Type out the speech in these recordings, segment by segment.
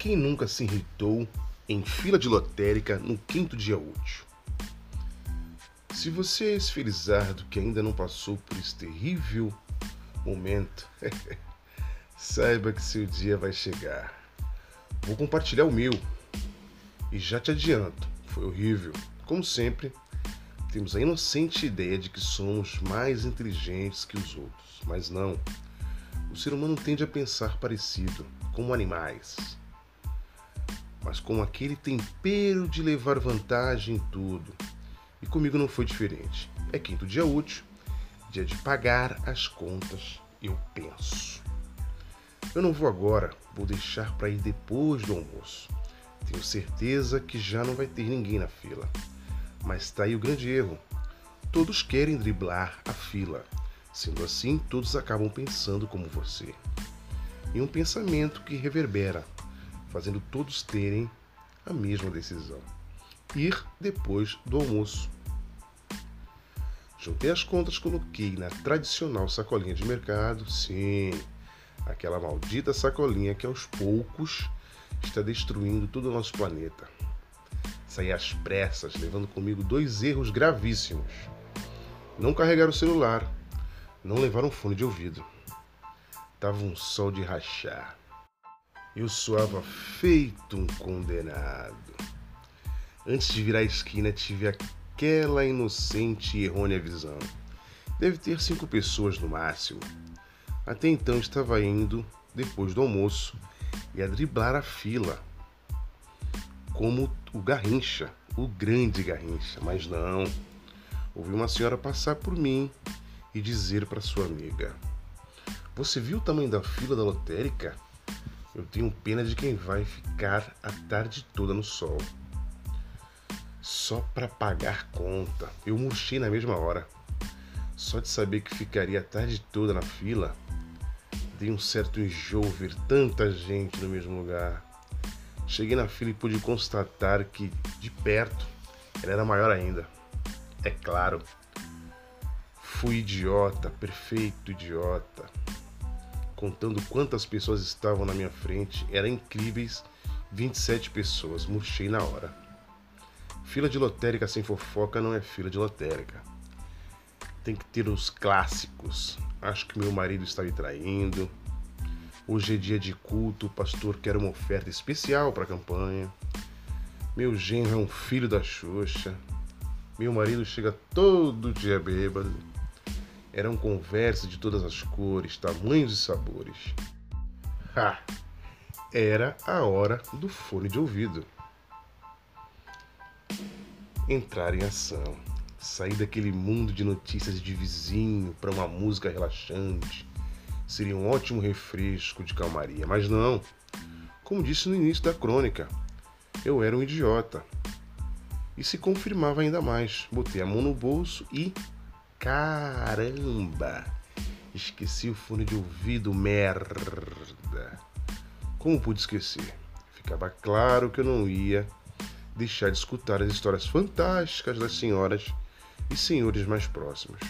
Quem nunca se irritou em fila de lotérica no quinto dia útil? Se você é esse felizardo que ainda não passou por esse terrível momento, saiba que seu dia vai chegar. Vou compartilhar o meu. E já te adianto, foi horrível. Como sempre, temos a inocente ideia de que somos mais inteligentes que os outros, mas não. O ser humano tende a pensar parecido, como animais mas com aquele tempero de levar vantagem em tudo. E comigo não foi diferente. É quinto dia útil, dia de pagar as contas, eu penso. Eu não vou agora, vou deixar para ir depois do almoço. Tenho certeza que já não vai ter ninguém na fila. Mas está aí o grande erro. Todos querem driblar a fila. Sendo assim, todos acabam pensando como você. E um pensamento que reverbera, fazendo todos terem a mesma decisão: ir depois do almoço. Juntei as contas, coloquei na tradicional sacolinha de mercado, sim, aquela maldita sacolinha que aos poucos está destruindo todo o nosso planeta. Saí às pressas, levando comigo dois erros gravíssimos: não carregar o celular, não levar um fone de ouvido. Tava um sol de rachar. Eu soava feito um condenado. Antes de virar a esquina, tive aquela inocente e errônea visão. Deve ter cinco pessoas no máximo. Até então estava indo, depois do almoço, e a driblar a fila. Como o Garrincha, o grande Garrincha. Mas não. Ouvi uma senhora passar por mim e dizer para sua amiga: Você viu o tamanho da fila da lotérica? Eu tenho pena de quem vai ficar a tarde toda no sol. Só para pagar conta. Eu murchei na mesma hora. Só de saber que ficaria a tarde toda na fila, dei um certo enjoo ver tanta gente no mesmo lugar. Cheguei na fila e pude constatar que, de perto, ela era maior ainda. É claro. Fui idiota, perfeito idiota contando quantas pessoas estavam na minha frente, eram incríveis 27 pessoas, murchei na hora. Fila de lotérica sem fofoca não é fila de lotérica. Tem que ter os clássicos. Acho que meu marido está me traindo. Hoje é dia de culto, o pastor quer uma oferta especial para a campanha. Meu genro é um filho da Xuxa. Meu marido chega todo dia bêbado. Eram conversas de todas as cores, tamanhos e sabores. Ha! Era a hora do fone de ouvido. Entrar em ação. Sair daquele mundo de notícias de vizinho para uma música relaxante. Seria um ótimo refresco de calmaria, mas não. Como disse no início da crônica, eu era um idiota. E se confirmava ainda mais. Botei a mão no bolso e Caramba! Esqueci o fone de ouvido, merda! Como pude esquecer? Ficava claro que eu não ia deixar de escutar as histórias fantásticas das senhoras e senhores mais próximos.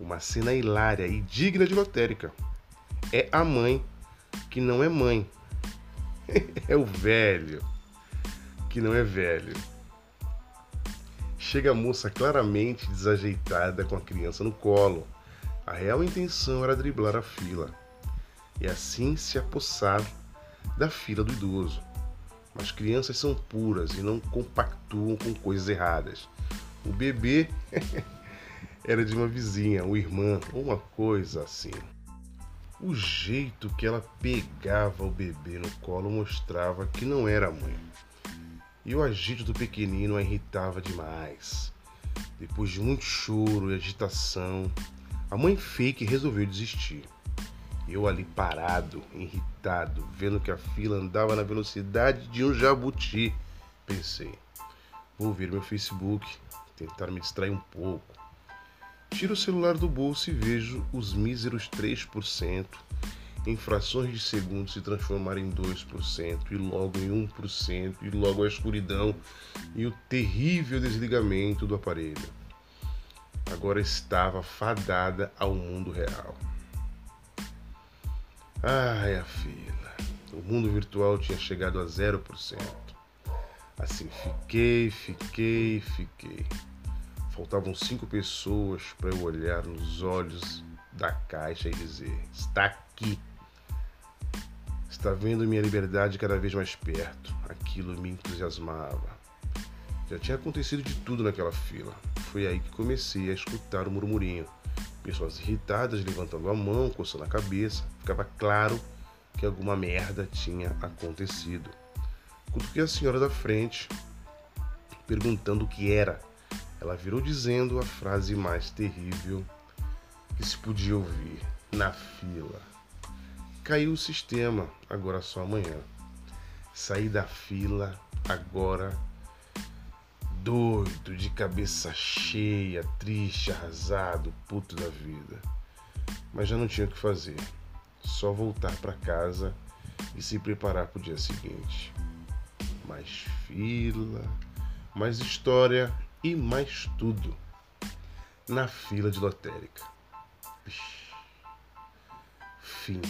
Uma cena hilária e digna de lotérica. É a mãe que não é mãe. é o velho que não é velho. Chega a moça claramente desajeitada com a criança no colo. A real intenção era driblar a fila e assim se apossar da fila do idoso. Mas crianças são puras e não compactuam com coisas erradas. O bebê era de uma vizinha, ou irmã, ou uma coisa assim. O jeito que ela pegava o bebê no colo mostrava que não era mãe e o agito do pequenino a irritava demais. Depois de muito choro e agitação, a mãe fake resolveu desistir. Eu ali parado, irritado, vendo que a fila andava na velocidade de um jabuti, pensei: vou ver meu Facebook, tentar me distrair um pouco. Tiro o celular do bolso e vejo os míseros 3% em frações de segundos se transformar em 2% e logo em 1% e logo a escuridão e o terrível desligamento do aparelho. Agora estava fadada ao mundo real. Ai, a fila. O mundo virtual tinha chegado a 0%. Assim, fiquei, fiquei, fiquei. Faltavam cinco pessoas para eu olhar nos olhos da caixa e dizer: Está aqui. Está vendo minha liberdade cada vez mais perto. Aquilo me entusiasmava. Já tinha acontecido de tudo naquela fila. Foi aí que comecei a escutar o murmurinho. Pessoas irritadas levantando a mão, coçando a cabeça. Ficava claro que alguma merda tinha acontecido. Cutuquei a senhora da frente, perguntando o que era. Ela virou dizendo a frase mais terrível que se podia ouvir na fila. Caiu o sistema, agora só amanhã. Saí da fila, agora doido, de cabeça cheia, triste, arrasado, puto da vida. Mas já não tinha o que fazer. Só voltar para casa e se preparar para o dia seguinte. Mais fila, mais história e mais tudo na fila de lotérica. Fim.